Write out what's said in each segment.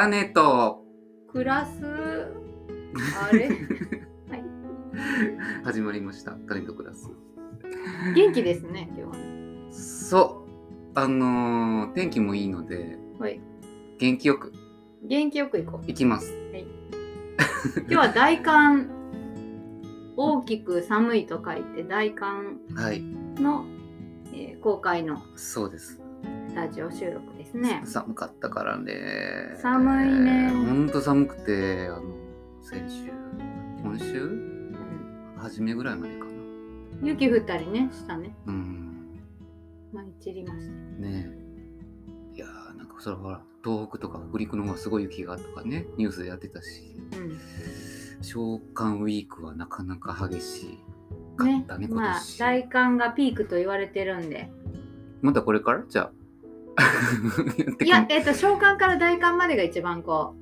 種と。クラスあれ？はい。始まりました。種とクラス元気ですね今日は。ねそう。あのー天気もいいので。はい。元気よく。元気よく行こう。行きます。今日は大寒。大きく寒いと書いて大寒はい。の、えー公開のそうです。ラジオ収録ですね。寒かったからね。寒いね。ほんと寒くてあの先週今週？うん。初めぐらいまでかな。雪降ったりねしたね。うん。舞い散りました。ね。えいやーなんかそれほら東北とか北陸の方がすごい雪がとかねニュースでやってたし。うん。召喚ウィークはなかなか激しかねったね今まあ年、大寒がピークと言われてるんで。またこれから？じゃあいやえっ、と召喚から大寒までが一番こ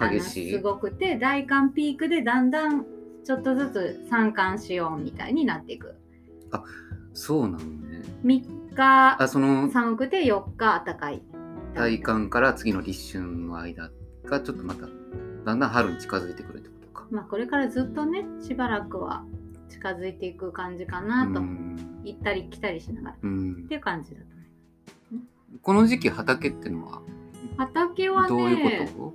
う激しい？すごくて大寒ピークでだんだんちょっとずつ三寒しようみたいになっていく。そうなのね。3日あその寒くて4日暖かい。大寒から次の立春の間がちょっとまただんだん春に近づいてくるってことか。まあこれからずっとねしばらくは近づいていく感じかなと、うん。行ったり来たりしながら。っうん。ていう感じだと。思この時期畑ってのはう畑はねどういうこ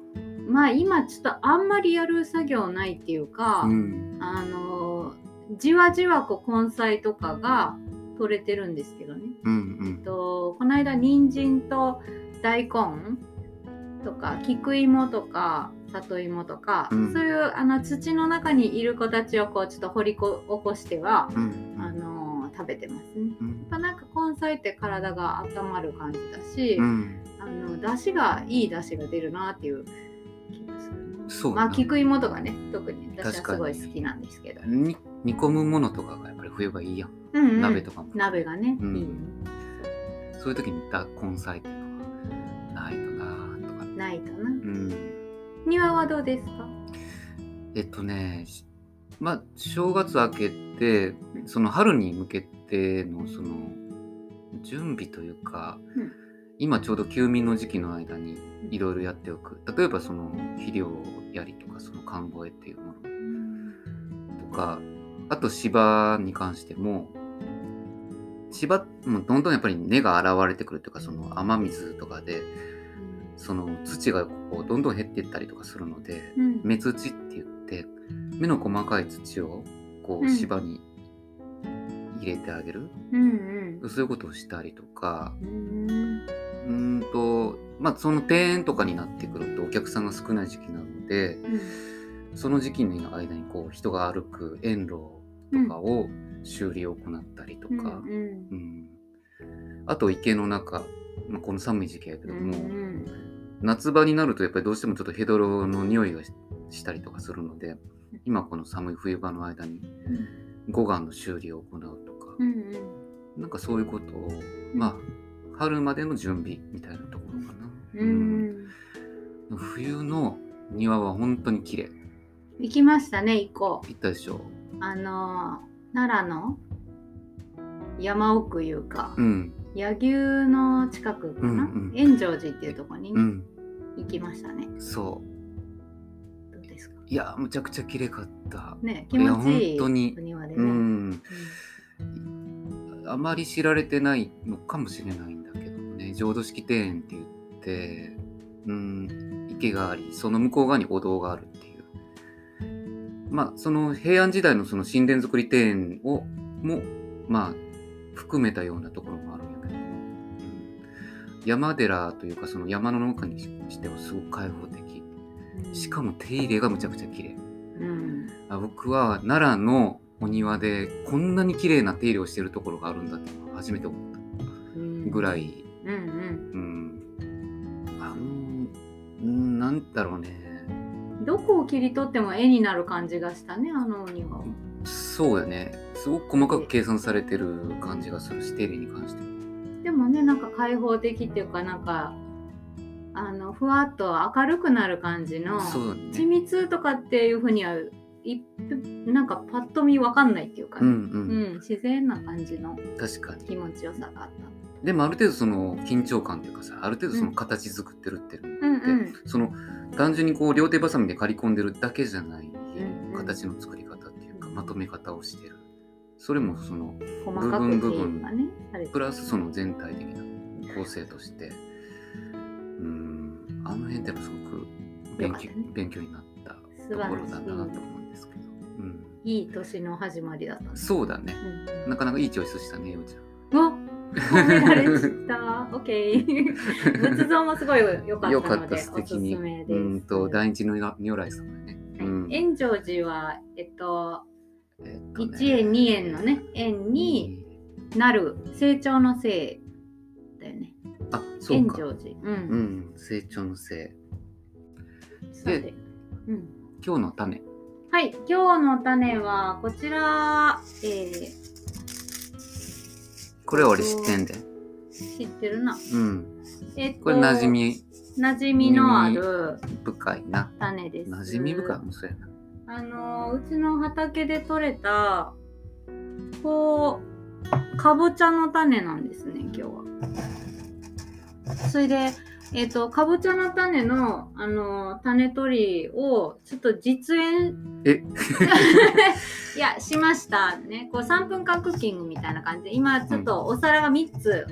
まあ今ちょっとあんまりやる作業ないっていうか、とうん。あのじわじわこう根菜とかが取れてるんですけどね。うんとこの間人参と大根とか菊芋とか里芋とか、うん。そういうあの土の中にいる子たちをこうちょっと掘りこ起こしては、うんうん。あの食べてますね。うんんか根菜って体が温まる感じだし、うん。あの出汁がいい出汁が出るなっていう気がする。な。そうまあ菊芋とかね特に私はすごい好きなんですけど、に煮込むものとかがやっぱり冬がいいやん、うんうん。鍋とかも。鍋がね、うん。いい。ねそういう時にだ根菜っていうのはないとなとか。ないとな。うん。庭はどうですか？えっとねしまあ正月明けてその春に向けてのその準備というか、うん。今ちょうど休眠の時期の間にいろいろやっておく。例えばその肥料やりとかその看護絵っていうもの。とかあと芝に関しても芝もどんどんやっぱり根が現れてくるというかその雨水とかでその土がこうどんどん減っていったりとかするのでうん。目土って言って目の細かい土をこううん。芝に入れてあげる、うんそういうことをしたりとか。うんうーんとまあその庭園とかになってくるとお客さんが少ない時期なのでその時期の間にこう人が歩く園路とかを修理を行ったりとうんか、うん。うん。あと池の中、まあ、この寒い時期やけども、うん夏場になるとやっぱりどうしてもちょっとヘドロの匂いがししたりとかするので今この寒い冬場の間に護岸の修理を行うと。か、うんうん。なんかそういうことを、まあ春までの準備みたいなところかな、うん。うん。冬の庭は本当に綺麗。行きましたね一個行ったでしょあのー奈良の山奥いうかうん。柳生の近くかな、うんうん。円城寺っていうところにね、うん。行きましたね。そう。どうですか？いやむちゃくちゃ綺麗かった。ね気持ちいい本当に。お庭でね、ううんんあまり知られてないのかもしれないんだけどもね。浄土式庭園って言って、うん、池がありその向こう側にお堂があるっていう。まあその平安時代のその神殿造り庭園をもまあ含めたようなところもあるんやけど。も、うん。山寺というかその山の中にしてはすごく開放的。しかも手入れがむちゃくちゃ綺麗。うん。あ僕は奈良のお庭でこんなに綺麗な手入れをしてるところがあるんだっていうのは初めて思ったうんぐらい、うん。うん。うん、あのうんなんだろうね。どこを切り取っても絵になる感じがしたねあのお庭はそうやね。すごく細かく計算されてる感じがする。し手入れに関して。もでもねなんか開放的っていうかなんかあのふわっと明るくなる感じのそうだ緻ね密とかっていうふうにはいなんかパッと見わかんないっていうかね、うんううんん自然な感じの確かに。気持ちよさがあっでもある程度その緊張感というかさある程度その形作ってるってるうんうん。その単純にこう両手ばさみで刈り込んでるだけじゃないんうん。形の作り方っていうかまとめ方をしてる。それもその部分部分。がねプラスその全体的な構成として。うん。あの辺ってすごく勉強,、ね。勉強になったところだなと思しう。んですいいい年の始まりだったねそうだねうんなかなかいいチョイスしたねようちうわ褒められた。オッケー。仏像もすごい良かゃんよかったったので、おすす素敵に。うんと第一の如来様ね、はいうん円成寺は、えっと、えっとね1円、2円のね、円になる成長のせいだよね。あそう円か成寺。う。うんん成長のせいさてうん。今日の種はい、今日の種はこちら、えー、これは俺知ってんで知ってるな。うんえっと、これ馴染み馴染みのある深いな種です。馴染み深いもそうやなあのうちの畑で採れたこうかぼちゃの種なんですね今日は。それでえっ、とかぼちゃの種のあの種取りをちょっと実演え？いやしました。ねこう3分間クッキングみたいな感じ。で今ちょっとお皿が3つ、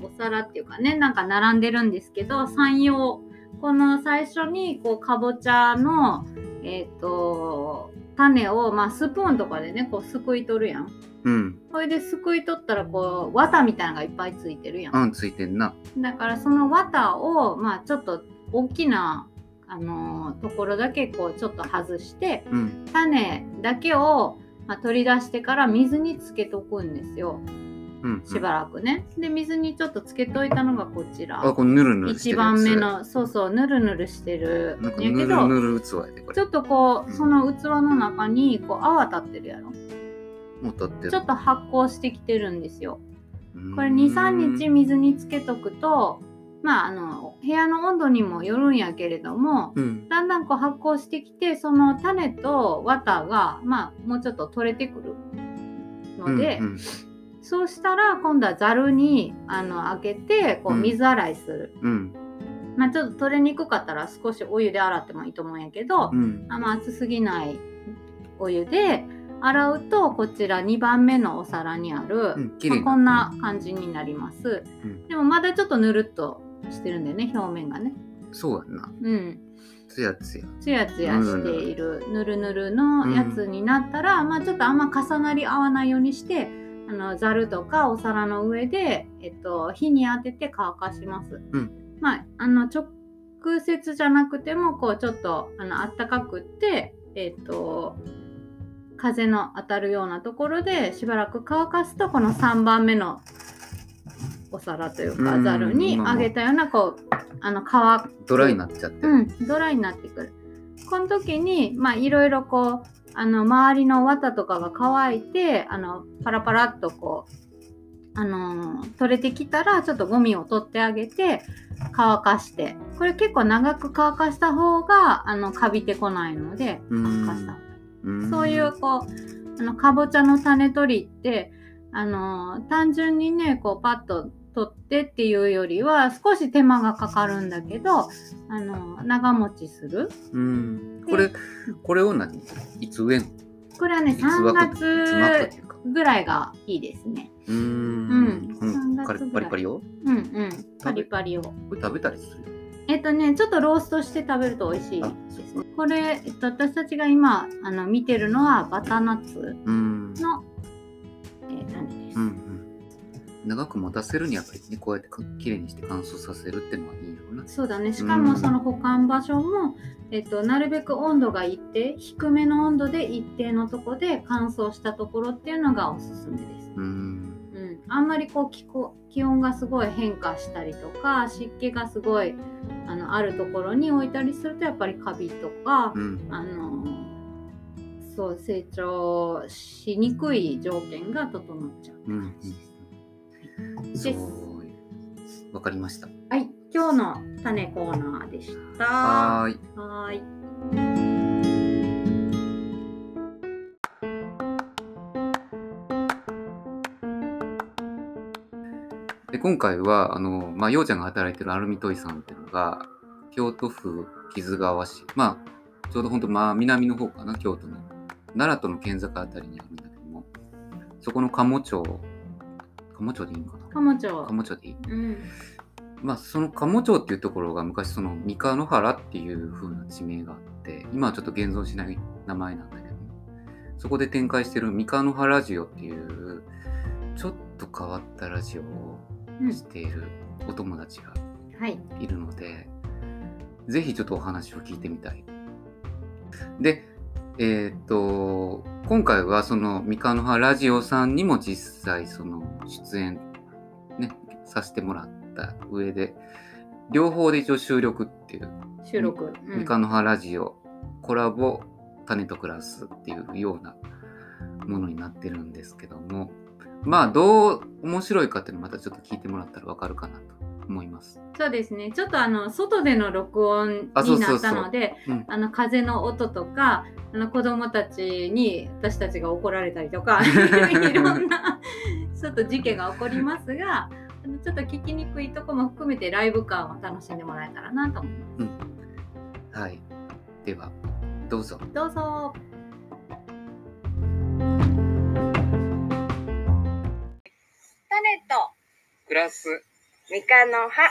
お皿っていうかねなんか並んでるんですけど山陽この最初にこうかぼちゃのえっ、と種を、まあ、スプーンとかでねこうすくい取るやん。うん。これですくい取ったらこう綿みたいなのがいっぱいついてるやん。うんついてんな。だからその綿をまあちょっと大きなあのーところだけこうちょっと外してうん。種だけを、まあ、取り出してから水につけとくんですようんしばらくね。で水にちょっとつけといたのがこちら。あこのぬるぬるして一るやつ。番目のそうそうぬるぬるしてる。なんかぬるぬる器やでこれ。ちょっとこううん。その器の中にこう泡立ってるやろ。もう立ってる。ちょっと発酵してきてるんですよ。これうーん。23日水につけとくとまああの部屋の温度にもよるんやけれどもうん。だんだんこう発酵してきてその種と綿がまあもうちょっと取れてくるので、うんうんそうしたら今度はざるにあの開けてこううん。水洗いする、うん。まあちょっと取れにくかったら少しお湯で洗ってもいいと思うんやけど、うん。あんま熱すぎないお湯で洗うとこちら2番目のお皿にある、うんまあこんな感じになります、うん。でもまだちょっとぬるっとしてるんだよね表面がね。そうやんな。うん。つやつやツヤツヤしているぬるぬるのやつになったら、まあちょっとあんま重なり合わないようにしてあのざるとかお皿の上で、えっと、火に当てて乾かします。うんまああの直接じゃなくてもこうちょっとあの暖かくってえっと風の当たるようなところでしばらく乾かすとこの3番目のお皿というかうんざるにまあげたようなこうあの乾くドライになっちゃってるうん、ドライになってくる。この時に、まあ、いろいろこう、あの、周りの綿とかが乾いて、あの、パラパラっとこう、あのー取れてきたら、ちょっとゴミを取ってあげて、乾かして。これ結構長く乾かした方が、あの、カビてこないので、う乾かしたそういう、こう、あの、かぼちゃの種取りって、あのー単純にね、こう、パッと取ってっていうよりは、少し手間がかかるんだけど、あのー長持ちする。うん。これこれを何？いつ植えんのこれはね、いつま3くいつまくって月ぐらいがいいですね。うーん。うん。この3カリ月パリパリをうんうん。パリパリを。これ食べたりする？えっとね、ちょっとローストして食べると美味しい。ですね。これ、えっと、私たちが今あの見てるのはバターナッツうん。の、えー種です？うんうん長く持たせるにはやっぱりねこうやってかきれいにして乾燥させるっていうのはいいよな。そうだね。しかもその保管場所も、えっと、なるべく温度が一定、低めの温度で一定のとこで乾燥したところっていうのがおすすめです。うん。うん、あんまりこう気候気温がすごい変化したりとか湿気がすごいあのあるところに置いたりするとやっぱりカビとか、うん。あのそう成長しにくい条件が整っちゃうって感じです。わかりましたはい、今日の種コーナーでした。はーいはーい。で今回はあの、まあ、ようちゃんが働いてるアルミトイさんっていうのが京都府木津川市まあちょうど本当まあ南の方かな京都の奈良との県境あたりにあるんだけどもそこの鴨町鴨町でいいのかな？鴨町。鴨町でいいうん。まあその鴨町っていうところが昔その三河野原っていう風な地名があって今はちょっと現存しない名前なんだけどもそこで展開してる三河野原ラジオっていうちょっと変わったラジオをうんしているお友達がはい。いるので、ぜひちょっとお話を聞いてみたい。で、えーっと、今回はその三河野原ラジオさんにも実際その出演ね、させてもらった上で、両方で一応収録っていう、収録。うん三河野原ラジオコラボ種と暮らすっていうようなものになってるんですけども、まあどう面白いかっていうのまたちょっと聞いてもらったらわかるかなと思います。そうですね。ちょっとあの外での録音になったので、うんあの風の音とか、あの子供たちに私たちが怒られたりとか、いろんなちょっと事件が起こりますが、あのちょっと聞きにくいとこも含めてライブ感を楽しんでもらえたらなと思いまはい。では、どうぞ。す。どうぞ。種とクラス。ミカの葉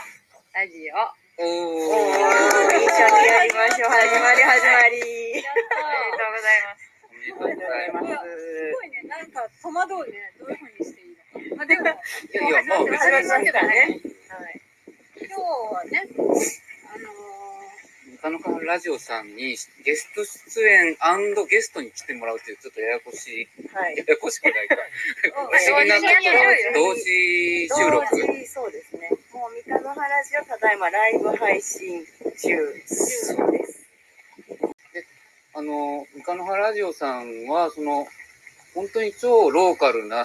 ラジオ。おおー一緒にやりましょう。始まり始まり。おめでとうございます。おめでとうございます。すごいね、なんか戸惑うね、どういうふうにしていいのまあ、でも、いやいや、まあ別始まりまに、したね。今日はね、あの中ラジオさんにゲスト出演ゲストに来てもらうというちょっとややこしい、はい。ややこしくないか。不ー、思議な同時にやるよ同時収録。そうですね。もうミカの葉ラジオただいまライブ配信中です。あの、中野原ラジオさんは、その、本当に超ローカルな、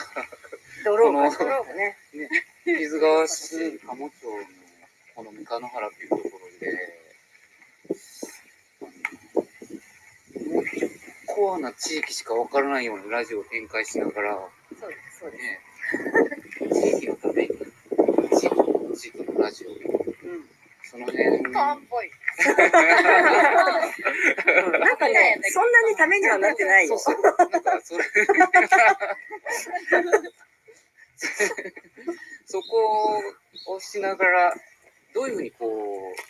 ドローこのかドローかね。木津川市鴨町のこの三河野原っていうところで、あのもう結コアな地域しかわからないようなラジオを展開しながら、そうです。そうです。ね、地域のために、地域地域のラジオ、うん。その辺、ー、パンっぽい。なんかね、そんなにためにはなってないよ。そうそう。なんか、それ、そこをしながら、どういうふうにこ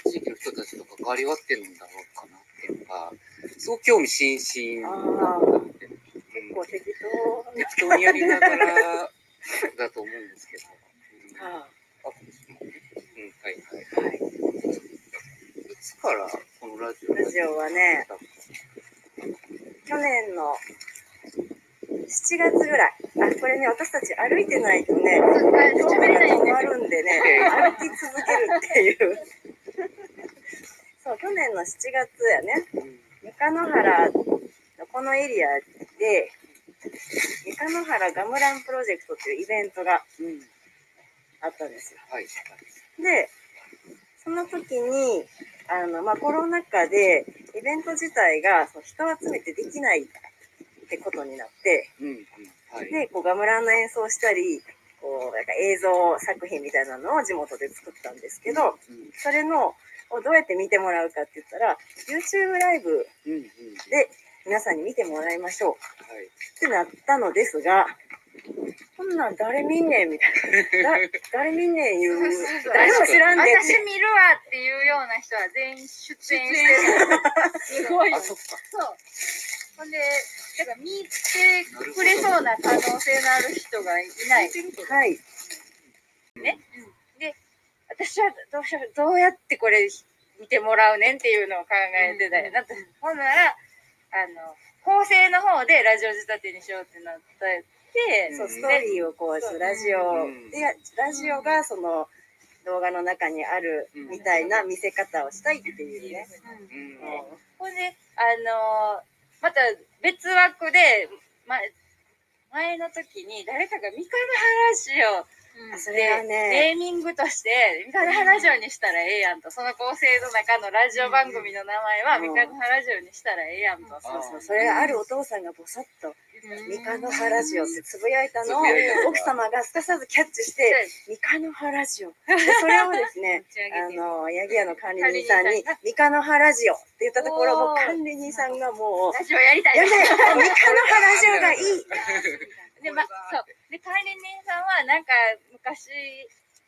う、地域の人たちと関わり合ってるんだろうかなっていうのが、すごく興味津々あなので、うんこう適当。適当にやりながらだと思うんですけど。うんああ、うん、はいはい。はい。いつからこのラジオラジオはね、去年の7月ぐらい。あ、これね、私たち歩いてないとね、喋れない止ね。まるんでね、歩き続けるっていう。そう、去年の7月やね、うん三河野原のこのエリアで、三河野原ガムランプロジェクトっていうイベントがうん。あったんですよ。はい。で、その時に、あの、まあ、コロナ禍で、イベント自体がそう人を集めてできないってことになって、うん。うん。はい。で、こうガムランの演奏したり、こう、なんか映像作品みたいなのを地元で作ったんですけど、うん。それの、をどうやって見てもらうかって言ったら、YouTube ライブうん。うん。で皆さんに見てもらいましょうはい。ってなったのですが、こんなん誰見んねんみたいな。だ 誰見んねん言う。誰も知らんでって。私見るわっていうような人は全員出演してる。すごいよ。あ、そ。そっか。ほんで、だから見てくれそうな可能性のある人がいない。はい。私はどうしよう、どうやってこれ見てもらうねんっていうのを考えてたよ。だって、ほんなら、あの、構成の方でラジオ仕立てにしようってなって、そう、ストーリーをこう、ラジオうんで、ラジオがその動画の中にあるみたいな見せ方をしたいっていうね。うん。うんほんで、あのまた別枠で、ま、前の時に誰かが三日の話を、それはね。ネーミングとして、三河の話をにしたらええやんと、その構成の中のラジオ番組の名前はうん。三河の話をにしたらええやんと。そうそう、それがあるお父さんがぼさっと三日の葉ラジオってつぶやいたのを奥様がすかさずキャッチして三日の葉ラジオでそれをですね あの八木屋の管理人さんに「三日の葉ラジオ」って言ったところもう管理人さんがもうラジオやりたい。やりたい。三日の葉ラジオがいい で、ま、そう。で、管理人さんは、なんか、昔、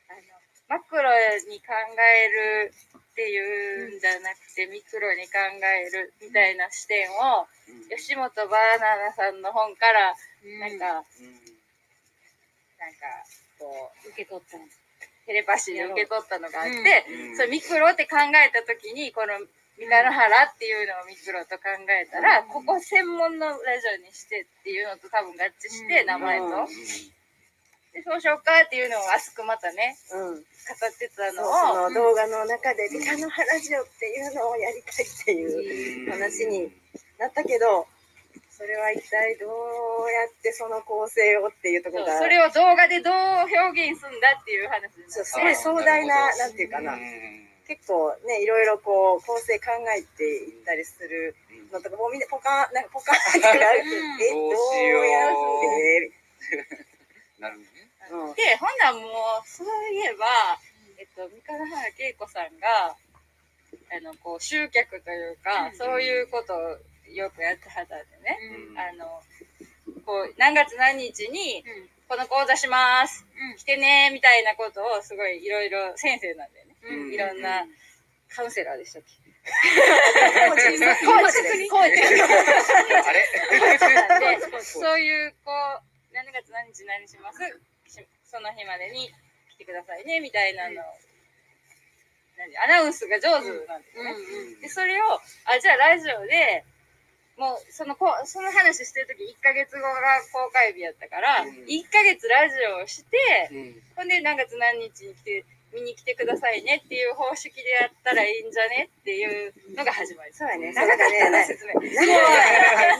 あの、マクロに考えるっていうんじゃなくて、ミクロに考えるみたいな視点を、吉本バナナさんの本から、なんか、なんか、こう、受け取ったの。テレパシーで受け取ったのがあって、うん。それミクロって考えた時に、この、三日野原っていうのをミクロと考えたら、ここ専門のラジオにしてっていうのと多分合致して、名前と。うん。で、そうしようかっていうのを熱くまたね、うん。語ってたのを、その動画の中で「三日の葉ラジオ」っていうのをやりたいっていう話になったけどそれは一体どうやってその構成をっていうところが。それを動画でどう表現するんだっていう話すごい壮大ななんていうかな結構ねいろいろこう構成考えていったりするのとかもうみんなポカンなんかポカンってなるうん。えどうやって？なるね。うん。で、ほんならもう、そういえば、えっと、三日原恵子さんが、あの、こう、集客というか、そういうことをよくやってはったんでね、あの、こう、何月何日に、この講座します、来てね、みたいなことを、すごいいろいろ先生なんだよね。うんいろんな、カウンセラーでしたっけ？コーチですコーチですコーチあれ？で、そういう、こう、何月何日何します？しその日までに来てくださいね、みたいなの。を、何？アナウンスが上手なんですよね。で、それを、あ、じゃあラジオで、もう、その、こその話してる時1ヶ月後が公開日やったから、うん。1ヶ月ラジオをして、うん。ほんで何月何日に来て、見に来てくださいねっていう方式でやったらいいんじゃねっていうのが始まり。そうやねな、説明。なん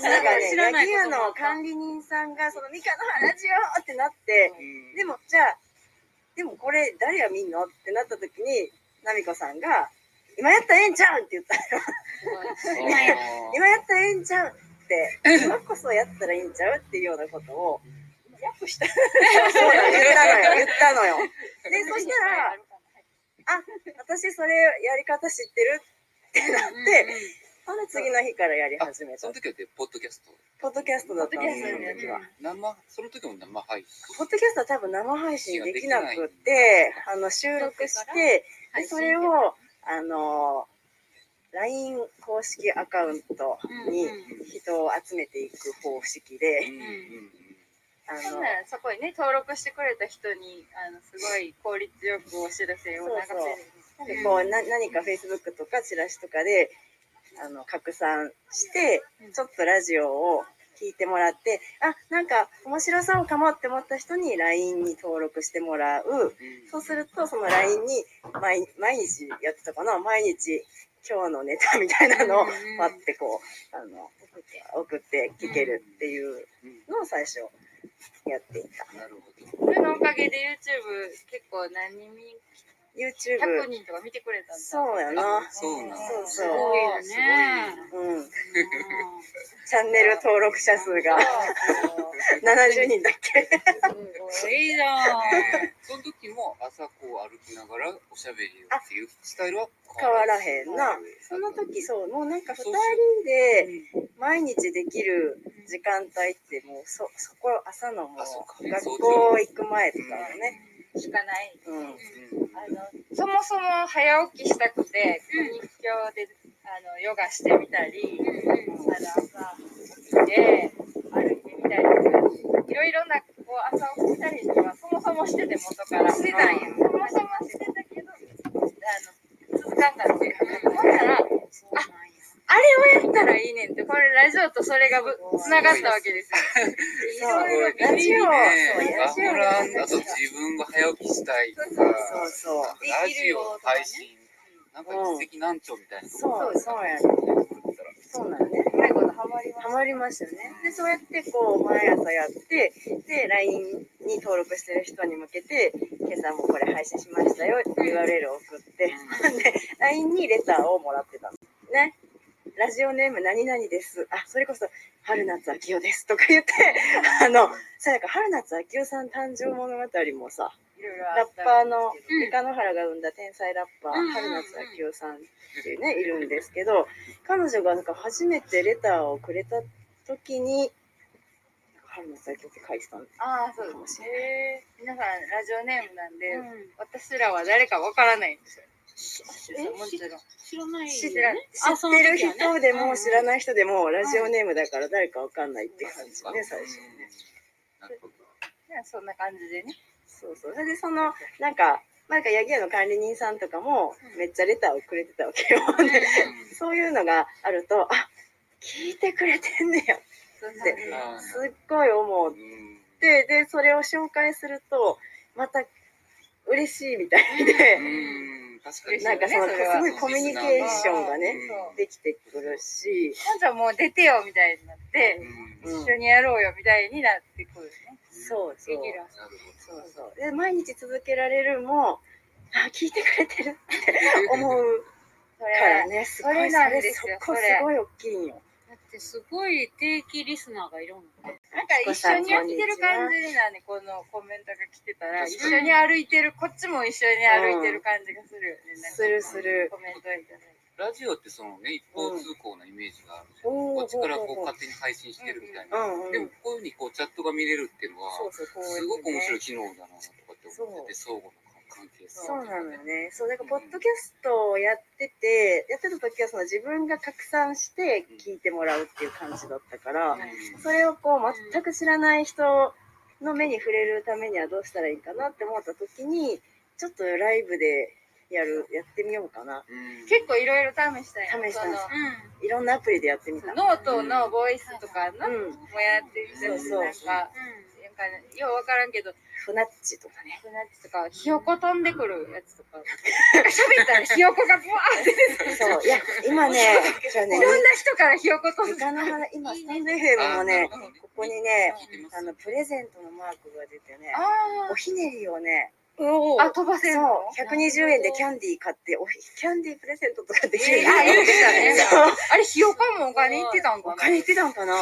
かなんかね、知らない焼き屋こともあったの管理人さんが、その、ミカのラジオってなって、でも、じゃあ、でもこれ、誰が見んのってなった時に、ナミコさんが、今やったらええんちゃうんって言ったよ。今やったらええんちゃうって、今こそやったらいいんちゃうっていうようなことを、訳した。そうだ、言ったのよ、言ったのよ。で、そしたら、あ、私それやり方知ってるってなって、ほんで次の日からやり始めたその。時はでポッドキャスト。ポッドキャストだったの、そポッドキャストの時は。生、その時も生配信。ポッドキャストは多分生配信できなくって、あの、収録して、でそれを、あの、LINE 公式アカウントに人を集めていく方式で、あのほんな、らそこにね、登録してくれた人に、あの、すごい効率よくお知らせを流せる。こうな何か Facebook とかチラシとかであの拡散してちょっとラジオを聞いてもらってあなんか面白そうかもって思った人に LINE に登録してもらう。そうするとその LINE に毎毎日やってたかな？毎日今日のネタみたいなのをパッてこうあの送って聞けるっていうのを最初やっていた。なるほそれのおかげで YouTube 結構何人、YouTube 100人とか見てくれたんだ。そうやな。あそうなんだそうすそう。ごいよね。うん。チャンネル登録者数が。70人だっけ？すごいじゃん。その時も朝こう歩きながらおしゃべりをっていうスタイルは変わらへんな。その時そう、もうなんか二人で毎日できる時間帯ってもうそ、そこ朝のもう学校行く前とかのね。しかない。うん。うんあの、そもそも早起きしたくて、日教で、あの、ヨガしてみたり、あの、朝起きて、歩いてみたりいろいろな、こう、朝起きたりとか、そもそもしてて元から。してたんや。そもそもしてたけど、あの、続かんかって。ほんなら、あ、あれをやったらいいねんって、これラジオとそれがぶつながったわけですよ。いろいろラジオラジオ早起きしたいとかそうそう。ラジオ配信なんか一石何鳥みたいなそう、そうやね。そうなんね。うまいことハマりまハマりましたよね。で、そうやってこう、毎朝やって、で、LINE に登録してる人に向けて、今朝もこれ配信しましたよって URL を送って、で、LINE にレターをもらってたの。ね。ラジオネーム何々です。あ、それこそ、春夏秋代ですとか言って、あの、さやか春夏秋代さん誕生物語もさ、ラッパーのうん三河野原が生んだ天才ラッパー、うん春夏秋代さんっていうね、いるんですけど、彼女がなんか初めてレターをくれた時に、春夏秋代って書いてたんです。ああ、そうです。へー皆さん、ラジオネームなんで、うん私らは誰かわからないんですよ。えもちろん。知らない知っ知ってる人でも知らない人でもラジオネームだから誰かわかんないって感じね、最初。ねそんな感じでね。そうそう。それでその、なんか、なんか、ヤギ屋の管理人さんとかも、めっちゃレターをくれてたわけよ。で そういうのがあると、あ、聞いてくれてんねや。そうそうであーすっごい思っうん。て、で、それを紹介すると、また、嬉しいみたいで、うん、確かに。なんかその、すごいコミュニケーションがねできてくるし、なん。じゃもう出てよみたいになって、一緒にやろうよみたいになってくる。ね。そうそう。そうそう。で、毎日続けられるも、あ、聞いてくれてるって 思うそかられ、ね、すごいそれなんですよそこすごい大きいんよ。だってすごい定期リスナーがいるもんね。なんか一緒にやってる感じなんで、このコメントが来てたら、一緒に歩いてる、こっちも一緒に歩いてる感じがするよね。するする。コメントいただいて。ラジオってそのね、一方通行なイメージがあるじゃん。おーこっちからこう勝手に配信してるみたいな。うんうん。でもこういうふうにこうチャットが見れるっていうのは、すごく面白い機能だなとかって思ってて、相互の関係性。そうなのよね。そう、だから、ポッドキャストをやってて、やってた時は、その自分が拡散して聞いてもらうっていう感じだったから、うんそれをこう、全く知らない人の目に触れるためにはどうしたらいいかなって思った時に、ちょっとライブでやる、やってみようかな。うん。結構いろいろ試したよ。試したそのいろんなアプリでやってみた。ノートのボイスとかの、うん。もやってみたりそうそうなんか、なんかようわからんけど、フナッチとかね。フナッチとか、ひよこ飛んでくるやつとか、なんか喋ったらひよこがブワーって出てくる。そう、いや、今ね、い、ろんな人からひよこ飛んで三日の花、今、スタンド FM もね、ここにね、あの、プレゼントのマークが出てね、あおひねりをね、ーあ、飛ばせるの？そう、120円でキャンディー買って、おひキャンディープレゼントとかできるあ、言ってたね。あれ、ひよこもお金いってたんかな？お金いってたんかな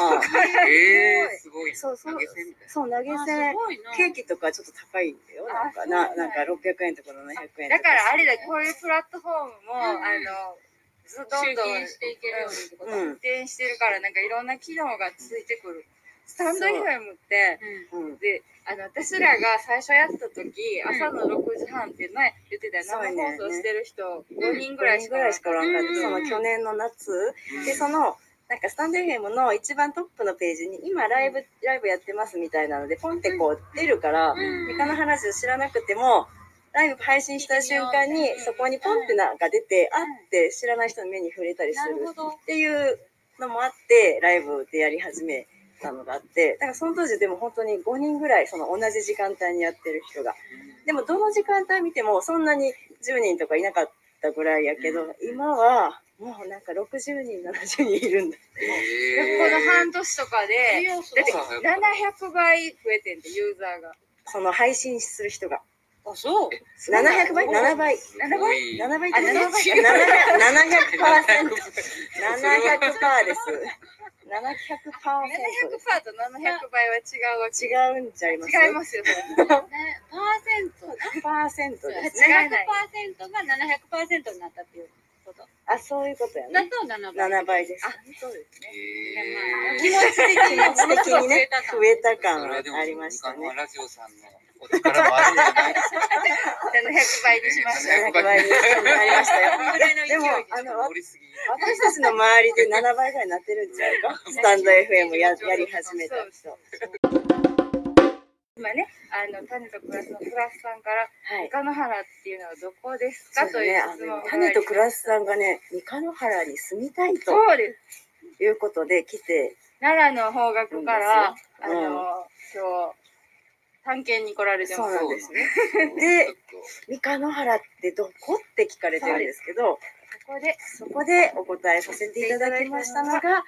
えー、すごい。そうそう投げ銭。そう、投げ銭。ケーキとかちょっと高いんだよ。なんか、あな、なんか600円とか700円とか。だからあれだ、こういうプラットフォームも、うんあの、ずどんどんしていけるようにってことうん発展してるから、なんかいろんな機能がついてくる。スタンド FM って、うん。で、あの、私らが最初やった時、朝の6時半ってね、言ってたよ。生放送してる人5人ぐらいしかぐらいしかおらんかった。うん。その去年の夏。うん。で、その、なんかスタンド FM の一番トップのページに、今ライブ、ライブやってますみたいなので、ポンってこう出るから、うん。三日の話を知らなくても、ライブ配信した瞬間にうん、そこにポンってなんか出て、あって知らない人の目に触れたりする。っていうのもあって、ライブでやり始めたのがあって、だからその当時でも本当に5人ぐらい、その同じ時間帯にやってる人が。でもどの時間帯見てもそんなに10人とかいなかったぐらいやけど、今はもうなんか60人、70人いるんだ。えこの半年とかで、だってそう700倍増えてんで、ユーザーが。その配信する人が。あ、そう。700倍 ?7 倍？すごい7倍あって7倍700%。700%。700% です。700%。700%と700倍は違うわけ。違うんちゃいます？違いますよ。ね、パーセント？な。パーセントですね。ない700%が700%になったっていうこと。あ、そういうことやね。だと7倍。7倍です。あ、そうですね。えー気持ち的に 増えた感ありましたね。ラジオさんのお力もあるんじゃないですか。700倍にしました。700倍になりましたよ。でも、ああの。私たちの周りで7倍ぐらいになってるんちゃうか スタンド FM ややり始めた人。今ね、あの、種とクラスのクラスさんから、はい。三日野原っていうのはどこですそうね、かというあの質問が種とクラスさんがね、三日野原に住みたいとそうです。いうことで来て、奈良の方角から、あうんの、今日、探検に来られてます。そうなんですね。ちで三日野原ってどこって聞かれてるんですけど、そこで、そこでお答えさせていただきましたのが、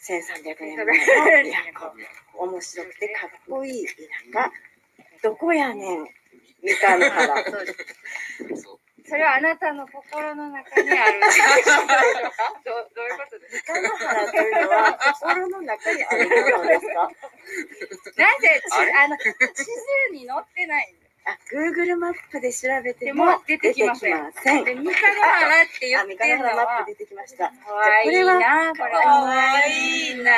1300年前の都。面白くてかっこいい田舎。どこやねん、三日野原。それはあなたの心の中にある。どうどういうことです三日野原というのは心の中にあるものですか？か なんでちあの地図に載ってないんであ、Google マップで調べてでもも出てきません出てきませんで、三日野原って言あ、ってるの三日野原マッはプ出てきました。かわいいな、これ。かわいいな、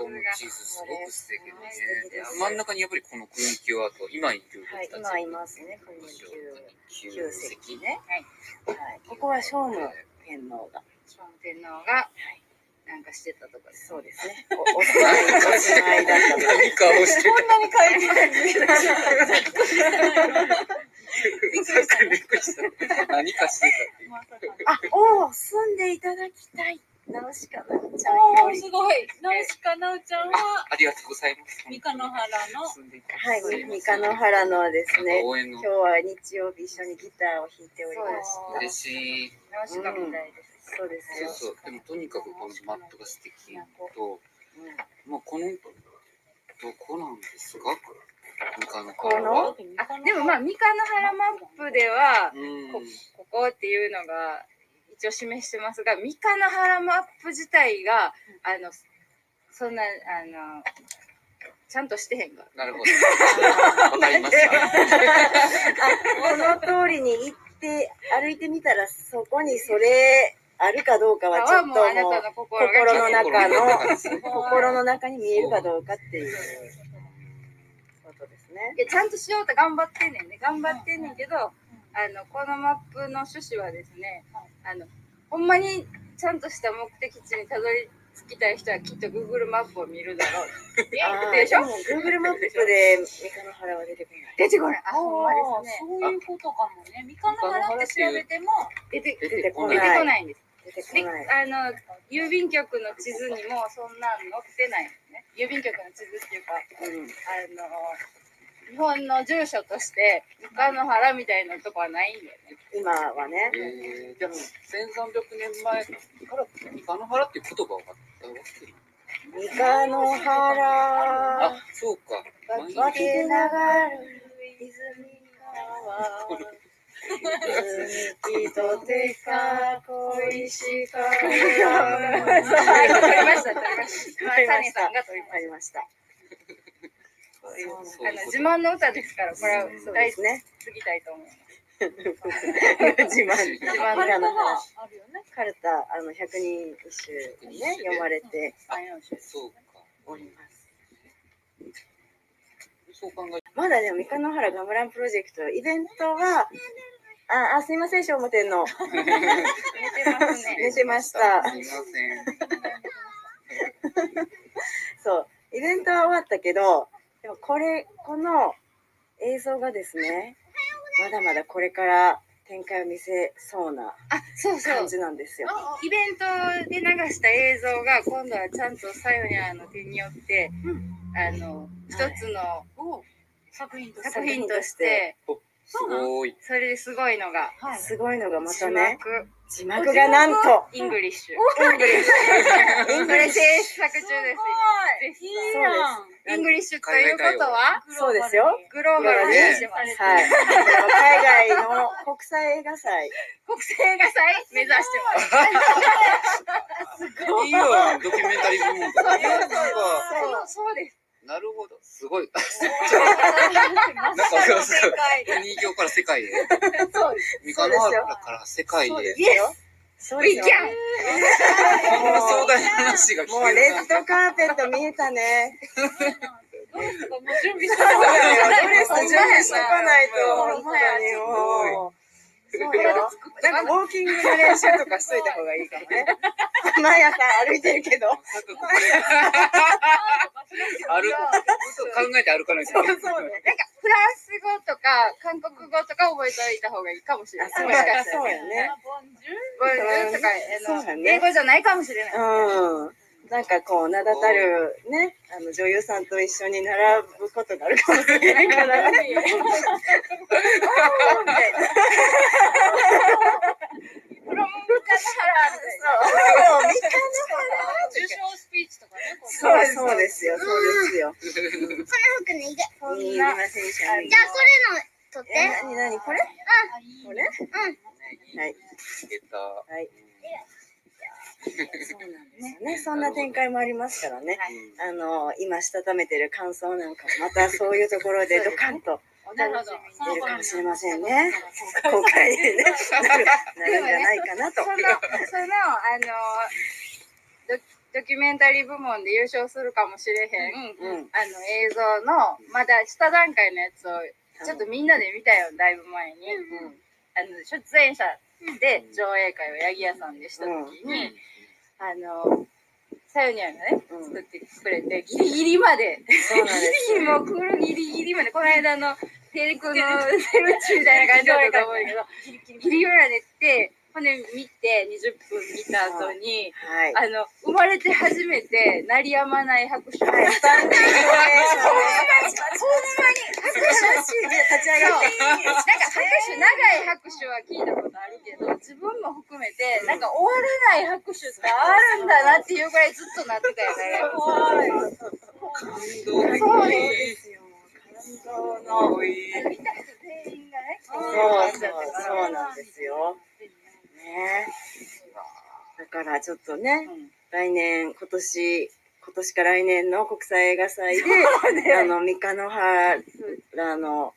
この地地図すごく素敵ですね。真ん中にやっぱりこの国境跡、今いるはい、人たち今いますね、この旧旧石ね。はい。はい、ここは聖武天皇が。図。天皇が、なんかしてたとこです。そうですね。おお住まい、お住まいだったと。何かをしてこんなに書いてないんですびっくりした。何かしてた。あ、おお、住んでいただきたい。ナウシカナウちゃんより。すごい。ナウシカナウちゃんはありがとうございます。三日野原のはい、三日野原のですね。今日は日曜日一緒にギターを弾いておりました。嬉しい。直しかみたいです。そうですよ。そうそう。でもとにかくこのマップが素敵と、まあこのどこなんですか？三日野このあ、でもまあ、三日野原マップでは、うん。こここっていうのが一応示してますが、三日野原マップ自体が、あの、そんな、あの、ちゃんとしてへんから。なるほど。わかりました。この通りに行って歩いてみたらそこにそれあるかどうかはちょっともう心の中のの心の中に見えるかどうかっていうことですね。ちゃんとしようと頑張ってんねんね。頑張ってんねんけど、あの、このマップの趣旨はですね、あの、ほんまにちゃんとした目的地にたどり着きたい人はきっと Google マップを見るだろう。でしょ？Google マップで三日野原は出てこない。出てこない。あ、ほんまですね。そういうことかもね。三日野原って調べても出て出てこ出てない。こないんです。出てこで、ない。あの、郵便局の地図にもそんなん載ってないね。郵便局の地図っていうか、うん、あの、日本の住所として、三日野原みたいなとこはないんだよね。今はね。えー、じゃあ1300年前から三日野原っていう言葉があったわけ三日野原あ、そうか。湧き流る泉川海とてか恋しか はい、取りました、取りました。タネさんが取りました。あの、自慢の歌ですから、これはそう大好ですね。きぎたいと思います。自慢。自慢がの話。あるよね。カルタ、あの、百人一首ね、読まれて三四種そうか。おります。そう考えまだでも、三日野原ガムランプロジェクト、イベントは、あ、あ、すいません、聖武天皇。寝てますね。寝てました。すみません。そう、イベントは終わったけど、でもこれ、この映像がですね、まだまだこれから展開を見せそうなあ、そうそう感。じなんですよ。イベントで流した映像が今度はちゃんとサヨニャの手によって、あの一つの作品と作品として、すごい。それですごいのが、はい。すごいのがま字たね、幕、字幕がなんと、 English。English。これ制作中です。いいやん。 English ということは、そうですよ。グローバルにします。はい。海外の国際映画祭。国際映画祭？目指してます。いいよ、ドキュメンタリー部門そうです。なるほど。すごい。なんか、正解。人形から世界へ。そうです。三日野原から世界へ。そうこんな壮大な話が聞もう。レッドカーペット見えたね。ドレス準備しとかないと、ほんまや本当にもう。そうよ。なんかウォーキングの練習とかしといた方がいいかもね。毎朝歩いてるけど。歩く。考えて歩かないと。そうね。なんかフランス語とか韓国語とか覚えておいた方がいいかもしれない。あそうもしかしたらそうやね。ボンジュボンジュールとか英語じゃないかもしれない。うん。なんかこう、名だたるね、あの女優さんと一緒に並ぶことがあるかもしれないからね。みたいな。プロモンカナハラみたいな。そう、みか受賞スピーチとかね。そう、そうですよ、そうですよ。この服脱い。じゃあ、れの取って。え、なになに？これ？これ？はい。えた。はい。そうなんですよね。そんな展開もありますからね。あの、今、したためてる感想なんかも、またそういうところで ドカンとなるほど。出るかもしれませんね。ね、なるなるんじゃないかなと そ。の、その、あの、ドドキュメンタリー部門で優勝するかもしれへん、うん。あの映像の、まだ下段階のやつを、ちょっとみんなで見たよ、だいぶ前に。うん。あの、出演者で上映会を八木屋さんでした時に、あの、さよにゃんがね、うん。作ってくれて、ギリギリまで、そうなんですギリもう来るギリギリまで、この間のテレクの セルチみたいな感じだったと思うけど、ギリギリまで行って、ほんで見て20分見た後に、はい。あの、生まれて初めて鳴りやまない拍手をはい、スタンディングオベーションね。ほんまに拍手楽しいね、立ち上がって。なんか拍手、長い拍手は聞いたことあるけど、自分も含めて、なんか終わらない拍手ってあるんだなっていうぐらいずっとなってたよね。感動そうですよ。感動の。見た人全員がね、そうそう、そうなんですよ。ね。だからちょっとね、来年、今年、今年か来年の国際映画祭で、あの、三日野原の、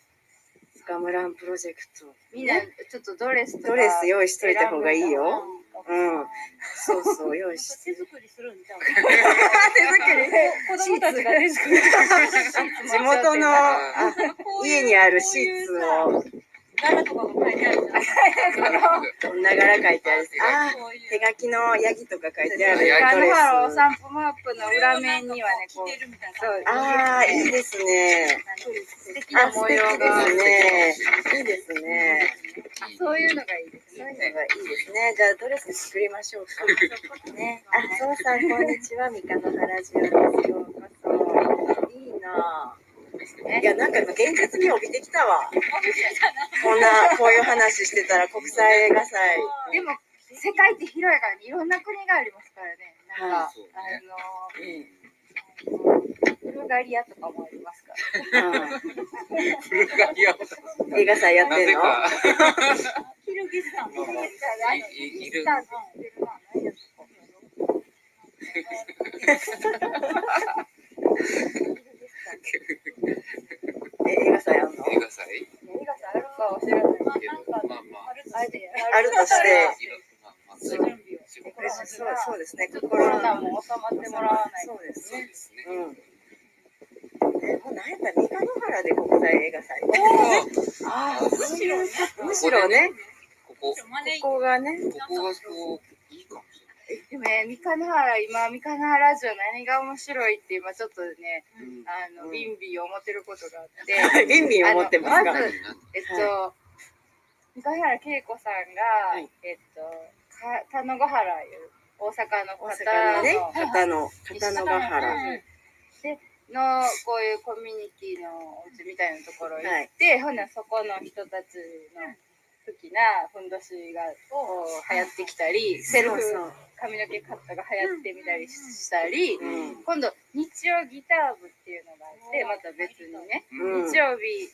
ガムランプロジェクト、みんなちょっとドレスドレス用意しといた方がいいよ。ううん。そうそう、用意して。手作りするんじゃん。手作り子供たちが手作り。地元のあ家にあるシーツを柄とかも書いてあるじゃん。ながら書いてある。あ手書きのヤギとか書いてあるガドレノハロース。散歩マップの裏面にはね、こう、ああ、いいですね。素敵あ、な模様がね。いいですね。そういうのがいいですそういうね。のがいいですね。じゃあドレス作りましょうか。ね。あ、そうさん、こんにちは。三日の原ジオです。ようこそ。いいなぁ。いや、なんか現実味を帯びてきたわ。こんな、こういう話してたら国際映画祭。でも、世界って広いからね、いろんな国がありますからね。なんか、はいそうん。の、ブルガリアとかもありますから。ブルガリアを映画祭やっなてんの。キルギスタン。いいるえ、映画祭あんの？映画祭？何がある？かは知らない。けど、まあまあ。あえて。あるとして。まあまあ、そうですね。コロナも収まってもらわないと。そうですね。そうん。え、もうなんやったら三日野原で国際映画祭。ああ、むしろむしろね、ここ、こここがね、こがそう、いいかもしでもね、三日野原、今、三日野原ラジオ何が面白いって今ちょっとね、れない。あの、うん。ビンビン思ってることがあって、ビンビン思ってますか？まずえっと、三日原恵子さんが、はい。えっと、か田野ヶ原いう大阪の大方阪のね、の片野、片野ヶ原。のこういうコミュニティのお家みたいなところ行って、ほなそこの人たちの好きなふんどしがこう流行ってきたりセルフ髪の毛カットが流行ってみたりしたり、うん。今度日曜ギター部っていうのがあってまた別にね、うん。日曜日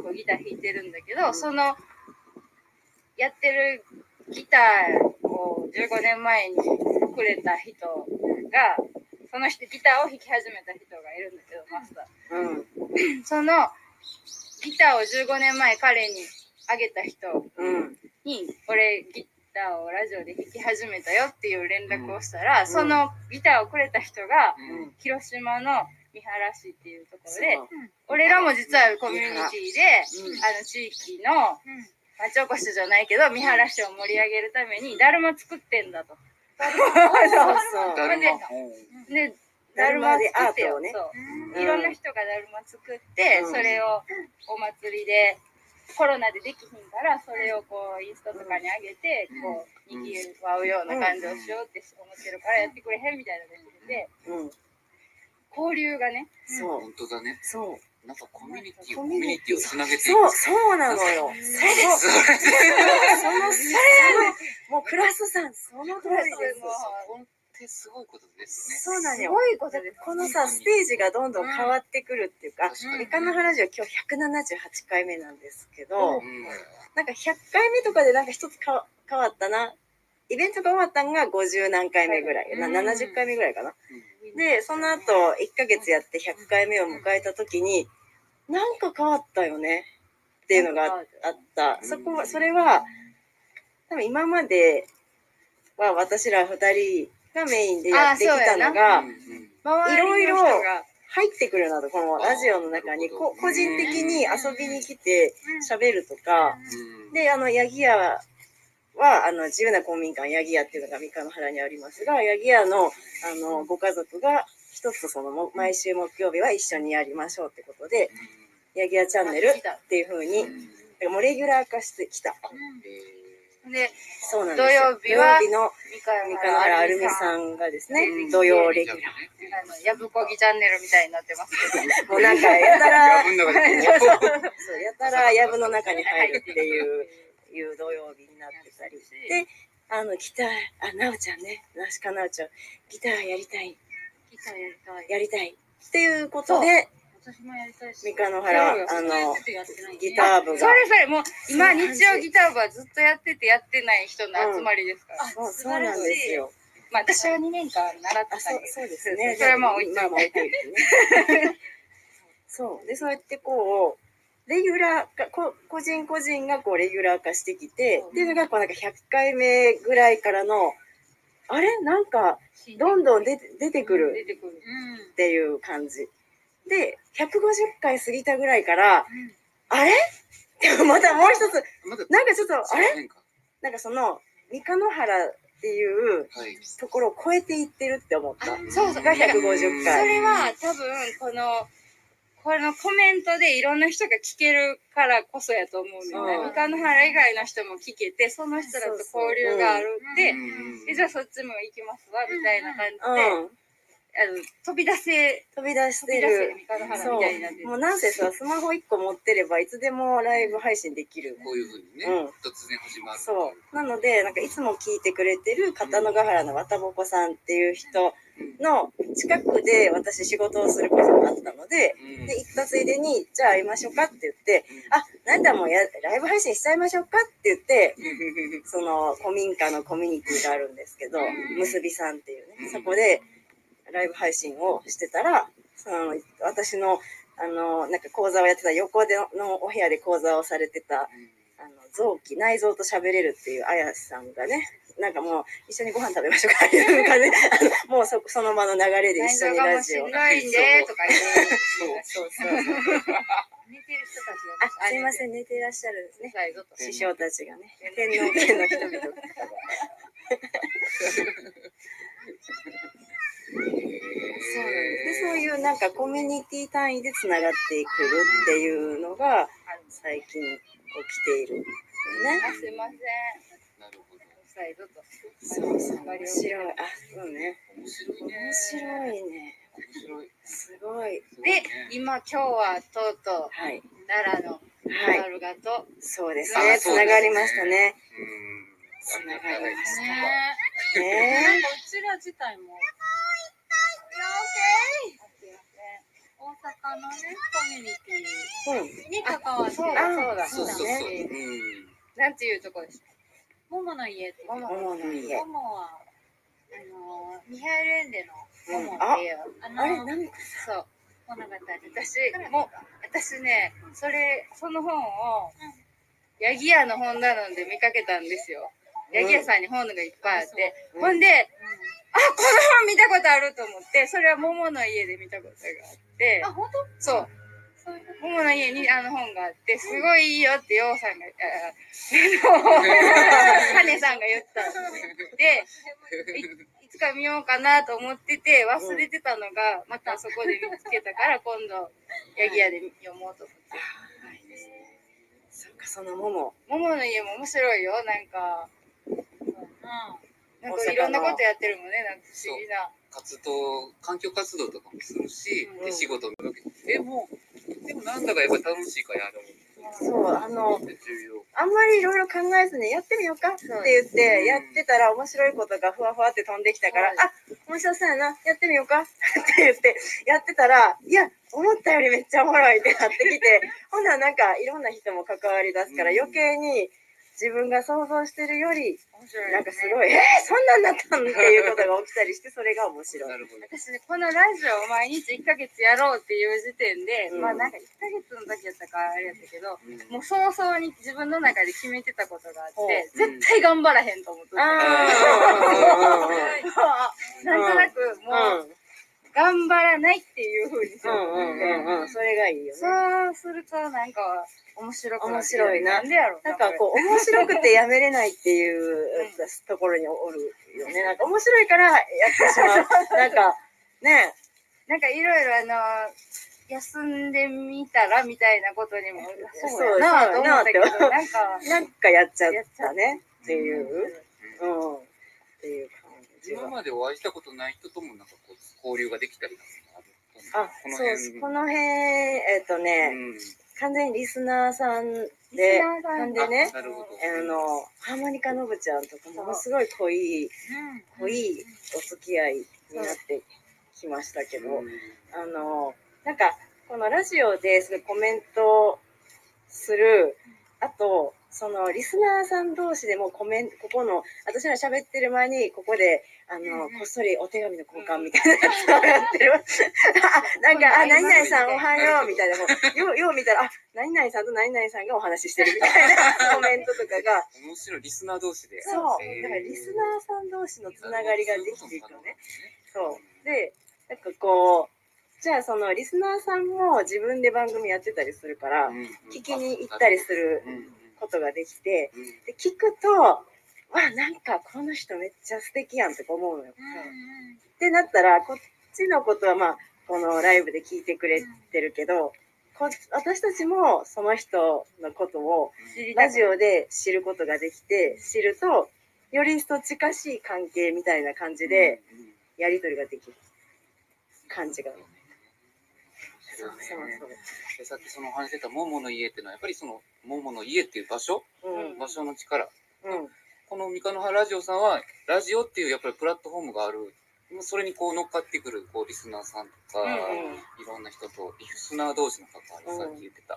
こうギター弾いてるんだけど、そのやってるギターを15年前にくれた人がその人ギターを弾き始めた人がいるんだけどマスター。うん、そのギターを15年前彼にあげた人うん、に俺ギターをラジオで弾き始めたよっていう連絡をしたら、そのギターをくれた人がうん。広島の三原市っていうところで俺らも実はコミュニティで、うん。あの地域の町おこしじゃないけど三原市を盛り上げるためにだるま作ってんだと。そうそう。だるま。でだるまでアートをね。そう。いろんな人がだるま作って、うん。それをお祭りでコロナでできひんからそれをこうインスタとかに上げてこうにぎわうような感じをしようって思ってるからやってくれへんみたいな感じでうん、交流がねそう、本当だね。そう。なんかコミュニティを、コミュニティをつなげていそう、く。そうなのよ。それです。それその、それもうプラスさん、その通りです。てすごいことですね。そうなのよ。すごいことです。このさ、ステージがどんどん変わってくるっていうか、確かにメカの原ジオ今日178回目なんですけど、うんなんか100回目とかでなんか一つか変わったな。イベントが終わったんが50何回目ぐらい。なうん70回目ぐらいかな。で、その後1ヶ月やって100回目を迎えた時に、なんか変わったよねっていうのがああった。そこは、それは、多分今までは私ら二人がメインでやってきたのうが。いろいろ入ってくるなと、このラジオの中に、こ個人的に遊びに来て喋るとか、うん。で、あの、ヤギ屋は、あの、自由な公民館ヤギ屋っていうのが三日の原にありますが、ヤギ屋の、あの、ご家族が、一つその、も毎週木曜日は一緒にやりましょうってことで、ヤギ屋チャンネルっていう風に、もうレギュラー化してきた。で、そうなんです土よ。曜日は土曜日の三河原アルミさんがですね、土曜レギュラー。あの、やぶこぎチャンネルみたいになってますけど。もうなんか、やたら、やたらやぶの中に入るっていう、いう土曜日になってたり。で、あの、ギター、あ、なおちゃんね、ナシカなおちゃん、ギターやりたい、ギターやりたい。やりたい。っていうことで、私もやりたいし。三日の原、そうよあの、ギター部が、それそれ、もう、今、日曜ギター部はずっとやっててやってない人の集まりですから。そうそうなんですよ。まあ、私は2年間習ってあ、そうたんで、そうですね。それはまあ置いてまあまあ置いてね。そう。で、そうやってこう、レギュラー化、こ個人個人がこうレギュラー化してきて、っていうのがこうなんか100回目ぐらいからの、あれなんか、どんどん出て出てくる出てくる。っていう感じ。で、150回過ぎたぐらいから、あれ？で もまたもう一つ、なんかちょっと、あれ？なんかその、三日野原っていうはい。ところを超えていってるって思った。そうそう。が150そ回。れは多分、この、このコメントでいろんな人が聞けるからこそやと思うのよね。うん三日野原以外の人も聞けて、その人らと交流があるって、うんでじゃあそっちも行きますわ、みたいな感じで、うん。あの飛び出せ、飛び出してる。そう。るもうなんせさ、スマホ1個持ってればいつでもライブ配信できる。こういうふうにね、うん突然始まる。そう。なので、なんかいつも聞いてくれてる片野ヶ原の渡ぼこさんっていう人の近くで私仕事をすることがあったので、うん。で、行ったついでに、じゃあ会いましょうかって言って、あ、なんだもうや、ライブ配信しちゃいましょうかって言って、その古民家のコミュニティがあるんですけど、むすびさんっていうね、そこでライブ配信をしてたら、その私の、あの、なんか講座をやってた横でのお部屋で講座をされてた、あの臓器、内臓と喋れるっていうあやさんがね、なんかもう一緒にご飯食べましょうかっていうかね、あのもうそその場の流れで内一緒にラジオ。しんどいんで、とか言う。そうそうそう。寝てる人たちがあ、すいません。ん、寝ていらっしゃるんですね。師匠たちがね、天皇家の人々が。そうなんです。で、そういうなんかコミュニティ単位でつながってくるっていうのが最近起きているよね。あ、すいません。なるほど。そうそう、面白い。あ、そうね。面白いね。面白いね。すごい。で、今、今日はとうとう、はい。奈良のはい。マルガと、そうですね。つながりましたね。うん。つながりました。ねなねんかうちら自体も大阪のねコミュニテうん。ィに関わってそうだ、そうだ。そうそうそう。だうん。なんていうとこですかモモの家ってモモ主の家。モモはあのミハイル・エンデのモモあっていう、あれ、なんかそう。物語私、もう、私ね、それ、その本を、ヤギ屋の本棚で見かけたんですよ。ヤギ屋さんに本がいっぱいあって。うんほんで、あ、この本見たことあると思って、それは桃の家で見たことがあってあ、本当？そう。そういう桃の家にあの本があって、すごいいいよってようさんが、あカネさんが言ったので、いいつか見ようかなと思ってて、忘れてたのが、またそこで見つけたから、今度、ヤギ屋で読もうと思って。そうか、その桃。桃の家も面白いよ、なんか。なんかいろんなことやってるもんね、なんか不思議な。活動、環境活動とかもするし、うんで仕事もでも、でもなんだかやっぱり楽しいからやろう。そう、あの。あんまりいろいろ考えずにやってみようかって言って、やってたら面白いことがふわふわって飛んできたから、はいあ、面白そうやな、やってみようかって言って、やってたら、いや、思ったよりめっちゃおもろいってなってきて、ほんならなんかいろんな人も関わり出すからうん余計に自分が想像してるより、なんかですごい、えー、そんなんなったんっていうことが起きたりして、それが面白い。私ね、このラジオを毎日1ヶ月やろうっていう時点で、うん。まあなんか1ヶ月の時やったからあれやったけど、うん。もう早々に自分の中で決めてたことがあって、絶対頑張らへんと思ってて。あー なんとなくもう、頑張らないっていう風にしようんうんうんうん、それがいいよね。そうするとなんか面白くなって面白いな。なんでやろなんかこう、面白くてやめれないっていうところにおるよね。なんか面白いからやってしまう。なんか、ね。なんかいろいろあの、休んでみたらみたいなことにも、そうやな。と思ったけど、ななんか、なんかやっちゃっやっちゃたね。っていう、うんうん、っていう感じは。今までお会いしたことない人ともなんかこう交流ができたりあ、このそう辺、この辺、えっ、とね、うん。完全にリスナーさんリでス、ナーさん。なんでねあ、なるほど。あの、ハーモニカのぶちゃんとかものすごい濃い、濃いお付き合いになってきましたけど、うん。あの、なんか、このラジオでそのコメントする、あと、そのリスナーさん同士でもコメント、ここの、私ら喋ってる前に、ここで、あの、こっそりお手紙の交換みたいなやつをやってる。あ、なんか、あ、何々さんおはようみたいな、もうよう、よう見たら、あ、何々さんと何々さんがお話ししてるみたいなコメントとかが、面白いリスナー同士で。そう、だからリスナーさん同士のつながりができていくのね。そう。で、なんかこう、じゃあそのリスナーさんも自分で番組やってたりするから、うんうん。聞きに行ったりすることができて、うん。で、聞くと、わ、なんかこの人めっちゃ素敵やんとか思うのよ。ってなったら、こっちのことはまあ、このライブで聞いてくれてるけど、こ私たちもその人のことをラジオで知ることができて、知ると、より一層近しい関係みたいな感じで、うんやりとりができる感じが。そうねでさっきそのお話ししてたモモの家っていうのはやっぱりそのモモの家っていう場所、うん。場所の力うん。この三日の葉ラジオさんはラジオっていうやっぱりプラットフォームがある。それにこう乗っかってくるこうリスナーさんとか、うんいろんな人とリスナー同士の関わりさっき言ってた、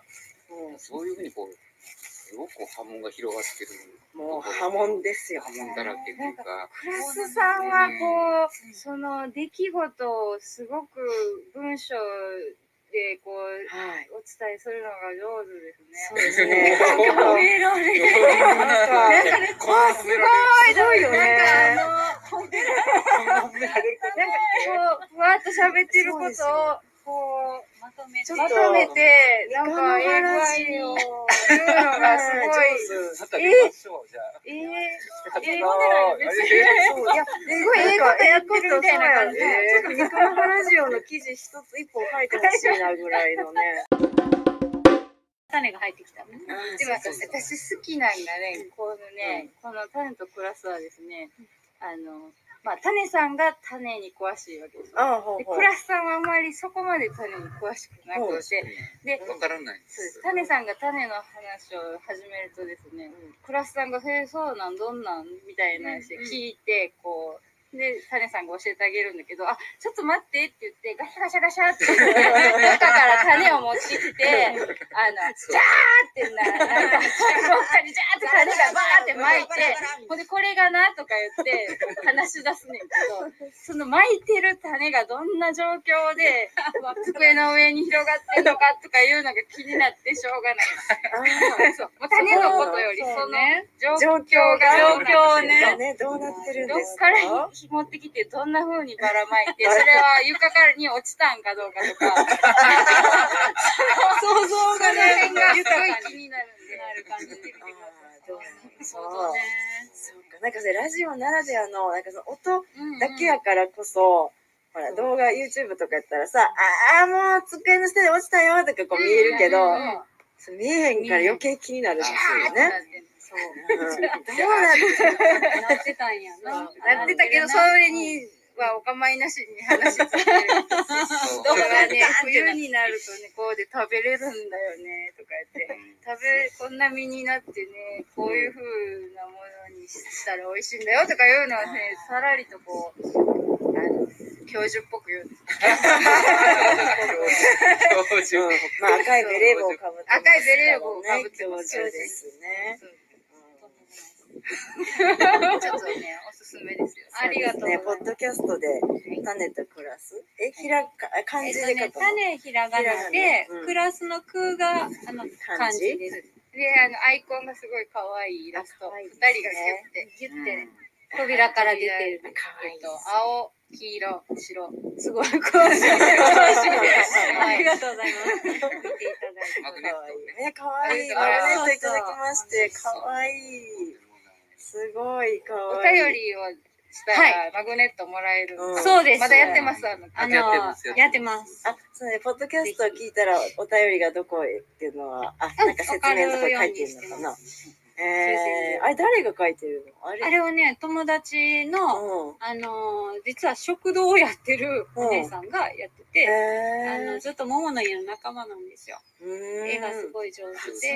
う。んそういうふうにこうすごく波紋が広がってる。もう波紋ですよ。波紋だらけっていうか。クラスさんはこう、その出来事をすごく文章でこう、はい。お伝えするのが上手ですね。そうですね。なんか褒められる。なんか、ね、こんな褒められるすごいよね。なんかあの、こんな褒められるなんかこう、ふわっと喋ってることを、こう、まとめちょっまとめて、なんか、英語に言うのが すごい、また出ましょうじゃあえー、英語なら別に。いや、すごい英語でやってるみたいな感じ。ちょっとミクマハラジオの記事一つ一本書いてほしいなぐらいのね。種が入ってきたね。でも私好きなんがね、このね、この種とクラスはですね、あの、まあ、種さんが種に詳しいわけですよ。ああ、ほうで、ほう。クラスさんはりそこまで種に詳しくなくて、で、わからない。種さんが種の話を始めるとですね、クラスさんが、へえ、そうなん、どんなんみたいな話で聞いて、こう、で、種さんが教えてあげるんだけど、あ、ちょっと待ってって言って、ガシャガシャガシャって、中から種を持ってきて、あの、ジャーってな、なんか、どっかにジャーって種がバーって巻いて、ほんで、これがなとか言って話し出すねんけど、その巻いてる種がどんな状況で、机の上に広がってんのかとかいうのが気になってしょうがない。そうもう。種のことより、その状況が、状況をね。ね、どうなってるんどっですか？から持ってきて、どんな風にばらまいて、それは床からに落ちたんかどうかとか、想像その辺がすごい気になるんで。な。そうか。なんかそれラジオならではの、なんかその音うんだけやからこそ、ほら、動画 YouTube とかやったらさ、ああ、もう机の下で落ちたよとかこう見えるけど、見えへんから余計気になるんですよね。そう。うんどうなってなってたんやな。なってたけど、それにはお構いなしに話してる。動画がね、冬になるとね、こうで食べれるんだよね、とか言って。食べ、こんな身になってね、こういう風なものにしたら美味しいんだよとかいうのはね、さらりとこう、あの、教授っぽく言うんです。うんまあ赤いベレー帽をかぶってます赤いベレー帽をかぶってます教授ですね。ちょっとね、おすすめですよ。ありがとうございね、ますポッドキャストで種と暮らす？え、ひら漢字で書くの？種ひらがなで、うんクラスの空があの漢字？漢字です。で、あのアイコンがすごい可愛いイラスト。二人がギュッて、ギュッてね、扉から出てる。かわいいえっと、青、黄色、白。すごい詳しい。詳しい。ありがとうございます。見ていただいて。マグネットをねね、かわいい。マあグネットいただきまして、かわいい。すごいかおわいい。便りをしたはら、マグネットもらえる。うんそうですまだやってます。あの、あやってますの、やってます。あ、そうね、ポッドキャストを聞いたらお便りがどこへっていうのは、あ、なんか説明のとこに書いてるのかな。えー、あれ誰が書いてるの？あれ？あれはね、友達の、うん。あのー、実は食堂をやってるお姉さんがやってて、あの、えずっと桃の家の仲間なんですよ。ー、絵がすごい上手で、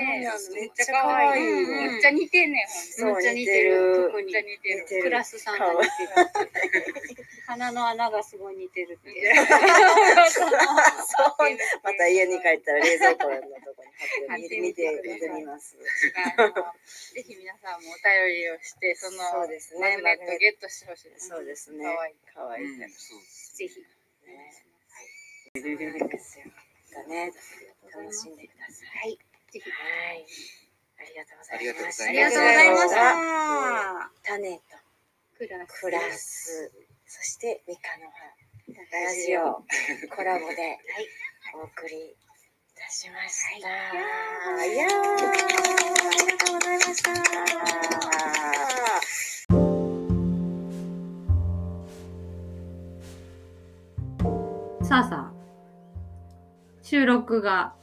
めっちゃ可愛い。うんめっちゃ似てん。ねめっちゃ似てる。特に。似てる。クラスさんが似てる。鼻の穴がすごい似てるって また家に帰ったら冷蔵庫のとこに貼って見て見てみます。ぜひ皆さんもお便りをして、そのそうですねマグネットをゲットしてほしいです。そうですね。可愛い。かわいい。うんぜひ。ですよ。だね。楽しんでください。ぜひ。はい。ありがとうございました。ありがとうございましはた。種とクラス。クラス、そしてミカの葉ラジオコラボで お送りしました。いやー、ありがとうございました。さあさあ、収録が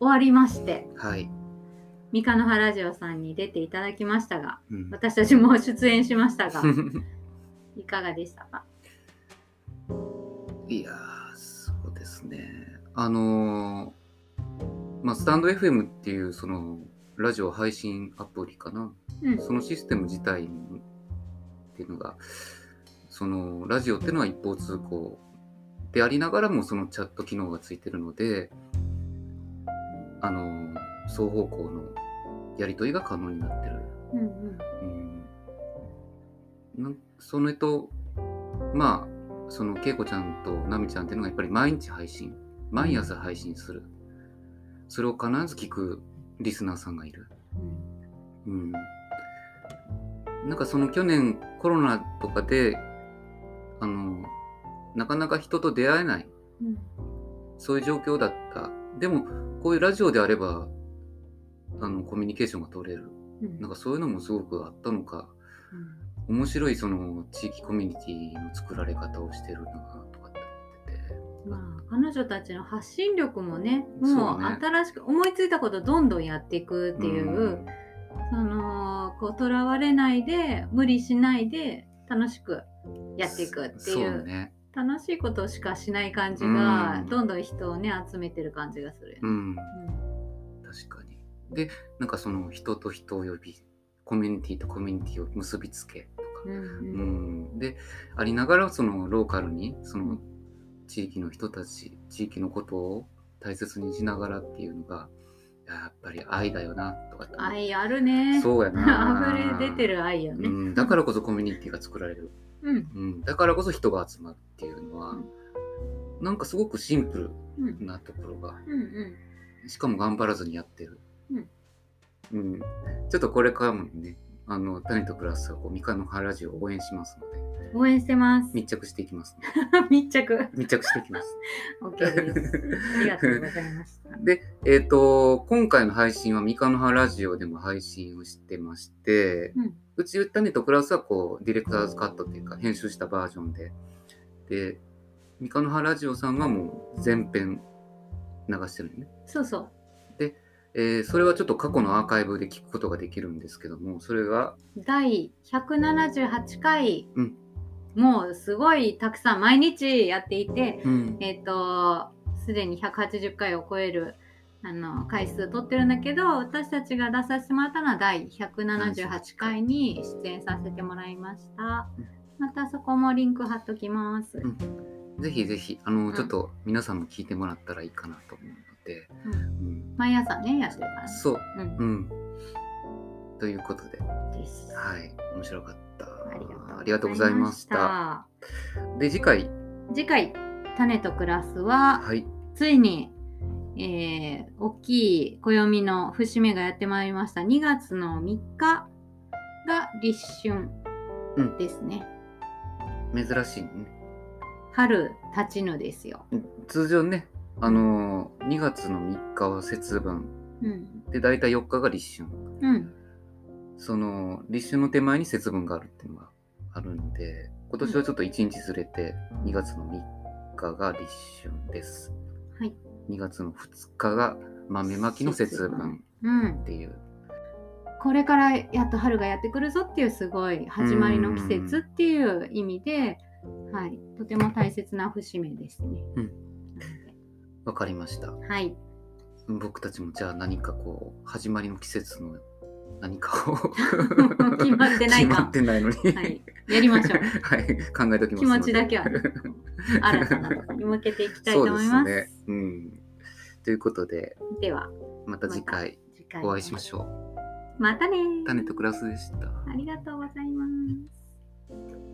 終わりまして、はい。三日の葉ラジオさんに出ていただきましたが、うん私たちも出演しましたが、いかがでしたか？いやー、そうですね。あのーまあ、スタンド FM っていう、その、ラジオ配信アプリかな。うん。そのシステム自体っていうのが、その、ラジオっていうのは一方通行でありながらも、そのチャット機能がついてるので、あのー双方向のやり取りが可能になってる。うんうん。うんなんそれとまあその恵子ちゃんと奈美ちゃんっていうのがやっぱり毎日配信毎朝配信するそれを必ず聞くリスナーさんがいる。うん。なんかその去年コロナとかであのなかなか人と出会えない。うん。そういう状況だった。でもこういうラジオであればあのコミュニケーションが取れる。うん。なんかそういうのもすごくあったのか。面白いその地域コミュニティの作られ方をしてるなとか。って思っててまあ、彼女たちの発信力もねもうね。新しく思いついたことどんどんやっていくっていう、そのこうとらわれないで無理しないで楽しくやっていくっていそううね。楽しいことしかしない感じが、うん。どんどん人をね集めてる感じがする。よね。うん。確かに。でなんかその人と人を呼びコミュニティとコミュニティを結びつけとか、うんうん。うん、でありながらそのローカルにその地域の人たち地域のことを大切にしながらっていうのがやっぱり愛だよなとか愛あるね。そうやな。溢れ出てる愛よね。うん、だからこそコミュニティが作られる、うん。うん、だからこそ人が集まるっていうのは、なんかすごくシンプうん。ルなところがうんうん。しかも頑張らずにやってる、うん。うん。ちょっとこれからもねあの種とプラスはこう三日の葉ラジオを応援しますので応援してます。密着していきます、ね、密着。密着していきます OK です。ありがとうございました。で、えっ、と、今回の配信は三日の葉ラジオでも配信をしてまして、うんうち種とプラスはこう、ディレクターズカットっていうか、編集したバージョンで、で、三日の葉ラジオさんはもう全編流してるのね。そうそう。えーそれはちょっと過去のアーカイブで聞くことができるんですけども、それが、第178回。うん。もうすごいたくさん毎日やっていて、うん。えっ、と、すでに180回を超えるあの回数取ってるんだけど、私たちが出させてもらったのは第178回に出演させてもらいました。うん。またそこもリンク貼っときます。ん。ぜひぜひあの、ん。ちょっと皆さんも聞いてもらったらいいかなと思うので、うんうん毎朝ね、やってるからね。そう、うんうん。ということで。はい、面白かった。あありがとうございました。た。で、次回、次回、種とクラスは、はい、ついに、えー、大きい暦の節目がやってまいりました。2月の3日が立春ですね。珍しいね。春立ちぬですよ。通常ね、あのー、2月の3日は節分うん。で、大体4日が立春。うん。その、立春の手前に節分があるっていうのがあるんで、今年はちょっと1日ずれて、2月の3日が立春です。はい。2月の2日が豆まきの節分うんっ。ていう。これからやっと春がやってくるぞっていうすごい始まりの季節っていう意味で、はい。とても大切な節目ですね。うんわかりました。はい。僕たちもじゃあ何かこう、始まりの季節の何かを 決まってないか決まってないのに。はい。やりましょう。はい、考えときます。気持ちだけはね新たなとこに向けていきたいと思います。そうですね。うん。ということで、では、また次回次回お会いしましょまたねう。種とクラスでした。ありがとうございます。